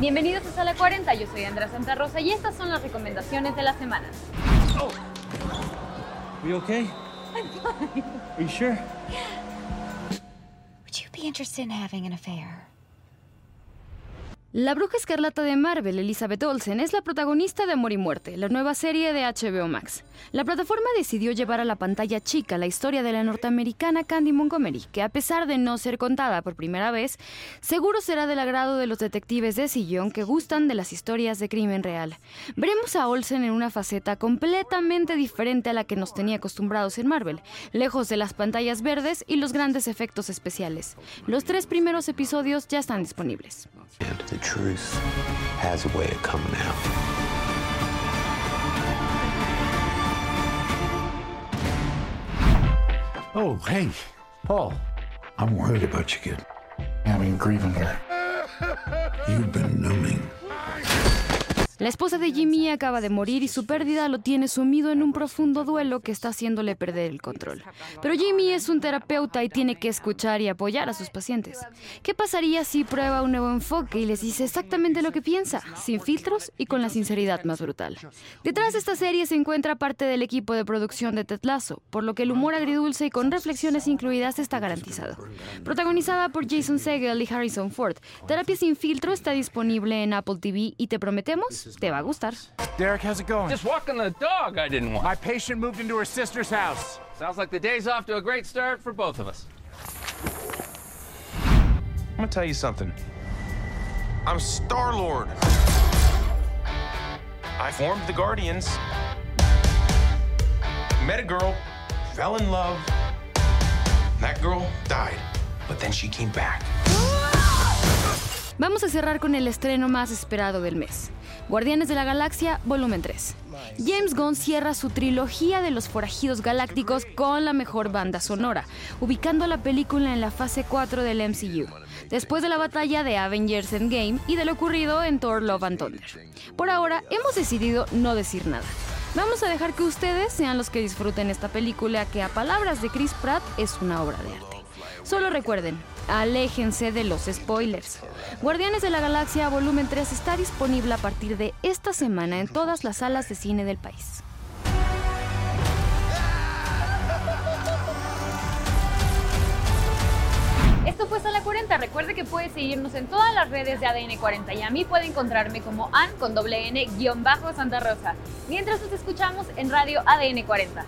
Bienvenidos a Sala 40, yo soy Andrea Santa Rosa y estas son las recomendaciones de la semana. Oh. You okay? I'm fine. Are you sure? Would you be interested in having an affair? La bruja escarlata de Marvel, Elizabeth Olsen, es la protagonista de Amor y Muerte, la nueva serie de HBO Max. La plataforma decidió llevar a la pantalla chica la historia de la norteamericana Candy Montgomery, que a pesar de no ser contada por primera vez, seguro será del agrado de los detectives de sillón que gustan de las historias de crimen real. Veremos a Olsen en una faceta completamente diferente a la que nos tenía acostumbrados en Marvel, lejos de las pantallas verdes y los grandes efectos especiales. Los tres primeros episodios ya están disponibles. Truth has a way of coming out. Oh, hey, Paul. I'm worried about you, kid. Having grieving here. You've been numbing. La esposa de Jimmy acaba de morir y su pérdida lo tiene sumido en un profundo duelo que está haciéndole perder el control. Pero Jimmy es un terapeuta y tiene que escuchar y apoyar a sus pacientes. ¿Qué pasaría si prueba un nuevo enfoque y les dice exactamente lo que piensa, sin filtros y con la sinceridad más brutal? Detrás de esta serie se encuentra parte del equipo de producción de Ted Lasso, por lo que el humor agridulce y con reflexiones incluidas está garantizado. Protagonizada por Jason Segel y Harrison Ford, Terapia sin filtro está disponible en Apple TV y te prometemos te va a gustar. Derek, how's it going? Just walking the dog I didn't want. My patient moved into her sister's house. Sounds like the day's off to a great start for both of us. I'm gonna tell you something. I'm Star-Lord. I formed the Guardians. Met a girl, fell in love. That girl died, but then she came back. Vamos a cerrar con el estreno más esperado del mes. Guardianes de la Galaxia, volumen 3. James Gunn cierra su trilogía de los forajidos galácticos con la mejor banda sonora, ubicando la película en la fase 4 del MCU, después de la batalla de Avengers Endgame y de lo ocurrido en Thor Love and Thunder. Por ahora, hemos decidido no decir nada. Vamos a dejar que ustedes sean los que disfruten esta película que a palabras de Chris Pratt es una obra de arte. Solo recuerden, aléjense de los spoilers. Guardianes de la Galaxia Volumen 3 está disponible a partir de esta semana en todas las salas de cine del país. Esto fue Sala 40. Recuerde que puede seguirnos en todas las redes de ADN 40 y a mí puede encontrarme como An con doble N guion bajo Santa Rosa. Mientras nos escuchamos en Radio ADN 40.